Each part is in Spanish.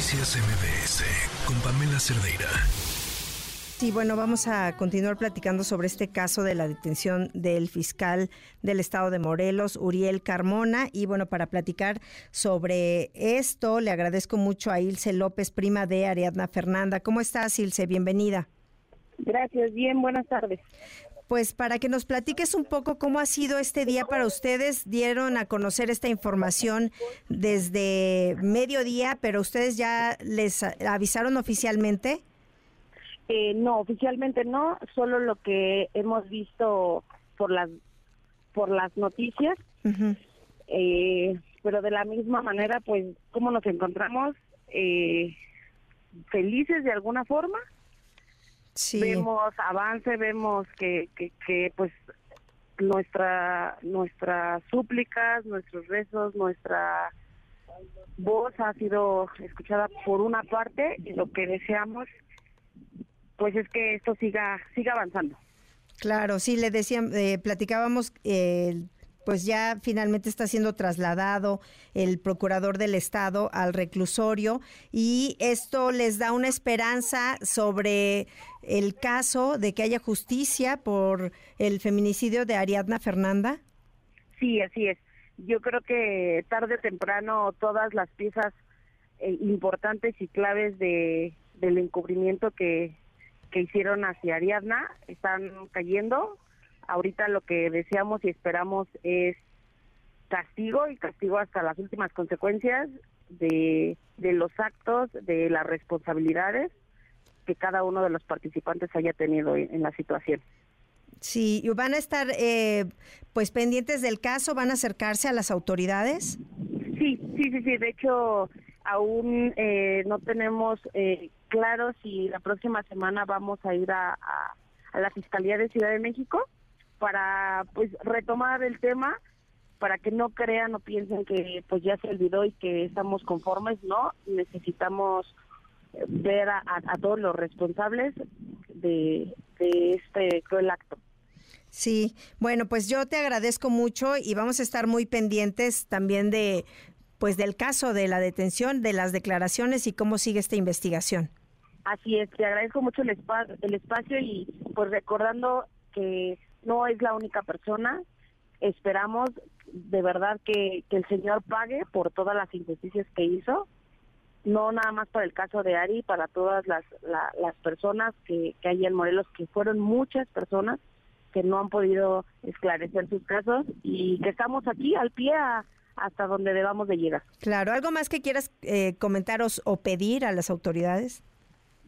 Noticias MBS con Pamela Cerdeira. Sí, bueno, vamos a continuar platicando sobre este caso de la detención del fiscal del estado de Morelos, Uriel Carmona. Y bueno, para platicar sobre esto, le agradezco mucho a Ilse López, prima de Ariadna Fernanda. ¿Cómo estás, Ilse? Bienvenida. Gracias, bien, buenas tardes pues para que nos platiques un poco cómo ha sido este día para ustedes. Dieron a conocer esta información desde mediodía, pero ustedes ya les avisaron oficialmente. Eh, no, oficialmente no, solo lo que hemos visto por las por las noticias. Eh, pero de la misma manera, pues, ¿cómo nos encontramos? Eh, felices de alguna forma Vemos avance, vemos que, que, pues nuestra nuestras súplicas, nuestros rezos, nuestra voz ha sido escuchada por una parte y lo que deseamos pues es que esto siga siga avanzando. Claro, sí, le decían, eh, platicábamos eh, pues ya finalmente está siendo trasladado el procurador del estado al reclusorio y esto les da una esperanza sobre el caso de que haya justicia por el feminicidio de Ariadna Fernanda. Sí, así es. Yo creo que tarde o temprano todas las piezas eh, importantes y claves de del encubrimiento que, que hicieron hacia Ariadna están cayendo ahorita lo que deseamos y esperamos es castigo y castigo hasta las últimas consecuencias de, los actos, de las responsabilidades que cada uno de los participantes haya tenido en, la situación. Sí, ¿van a estar eh, pues pendientes del caso? ¿Van a acercarse a las autoridades? Sí, sí, sí, sí. De hecho, aún eh, no tenemos eh, claro si la próxima semana vamos a ir a, a la Fiscalía de Ciudad de México para pues retomar el tema para que no crean o piensen que pues ya se olvidó y que estamos conformes, no, necesitamos ver a, todos los responsables de, de este cruel acto. Sí, bueno, pues yo te agradezco mucho y vamos a estar muy pendientes también de pues del caso de la detención, de las declaraciones y cómo sigue esta investigación. Así es, te agradezco mucho el, espacio, el espacio y pues recordando que no es la única persona. Esperamos de verdad que, el Señor pague por todas las injusticias que hizo, no nada más para el caso de Ari, para todas las, las personas que, que hay en Morelos, que fueron muchas personas que no han podido esclarecer sus casos y que estamos aquí al pie hasta donde debamos de llegar. Claro, ¿algo más que quieras eh, comentaros o pedir a las autoridades?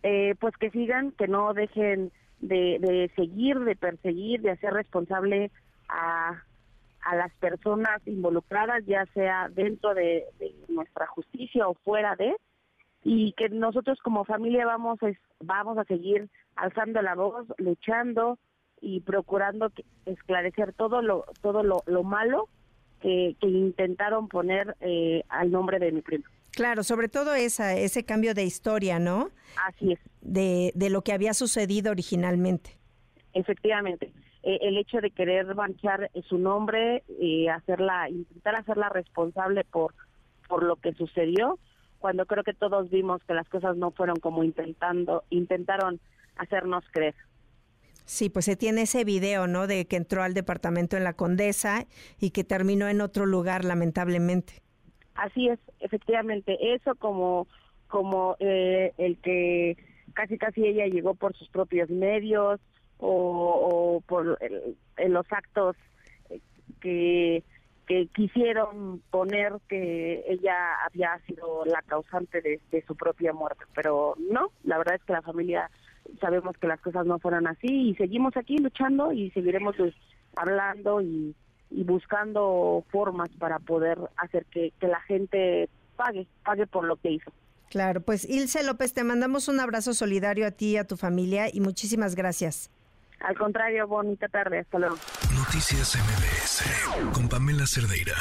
Eh, pues que sigan, que no dejen de, seguir, de perseguir, de hacer responsable a, a las personas involucradas, ya sea dentro de, nuestra justicia o fuera de, y que nosotros como familia vamos, vamos a seguir alzando la voz, luchando y procurando esclarecer todo lo, todo lo, lo malo que, que intentaron poner eh, al nombre de mi primo. Claro, sobre todo esa, ese cambio de historia, ¿no? Así es. De, de lo que había sucedido originalmente. Efectivamente. Eh, el hecho de querer manchar su nombre, y hacerla, intentar hacerla responsable por, por lo que sucedió, cuando creo que todos vimos que las cosas no fueron como intentando, intentaron hacernos creer. Sí, pues se tiene ese video, ¿no? De que entró al departamento en la Condesa y que terminó en otro lugar, lamentablemente. Así es, efectivamente, eso como, como eh, el que casi casi ella llegó por sus propios medios o, por los actos que, que quisieron poner que ella había sido la causante de, de, su propia muerte. Pero no, la verdad es que la familia sabemos que las cosas no fueron así y seguimos aquí luchando y seguiremos pues, hablando y, y buscando formas para poder hacer que, la gente pague, pague por lo que hizo. Claro, pues Ilse López, te mandamos un abrazo solidario a ti y a tu familia y muchísimas gracias. Al contrario, bonita tarde, hasta luego. Noticias MBS con Pamela Cerdeira.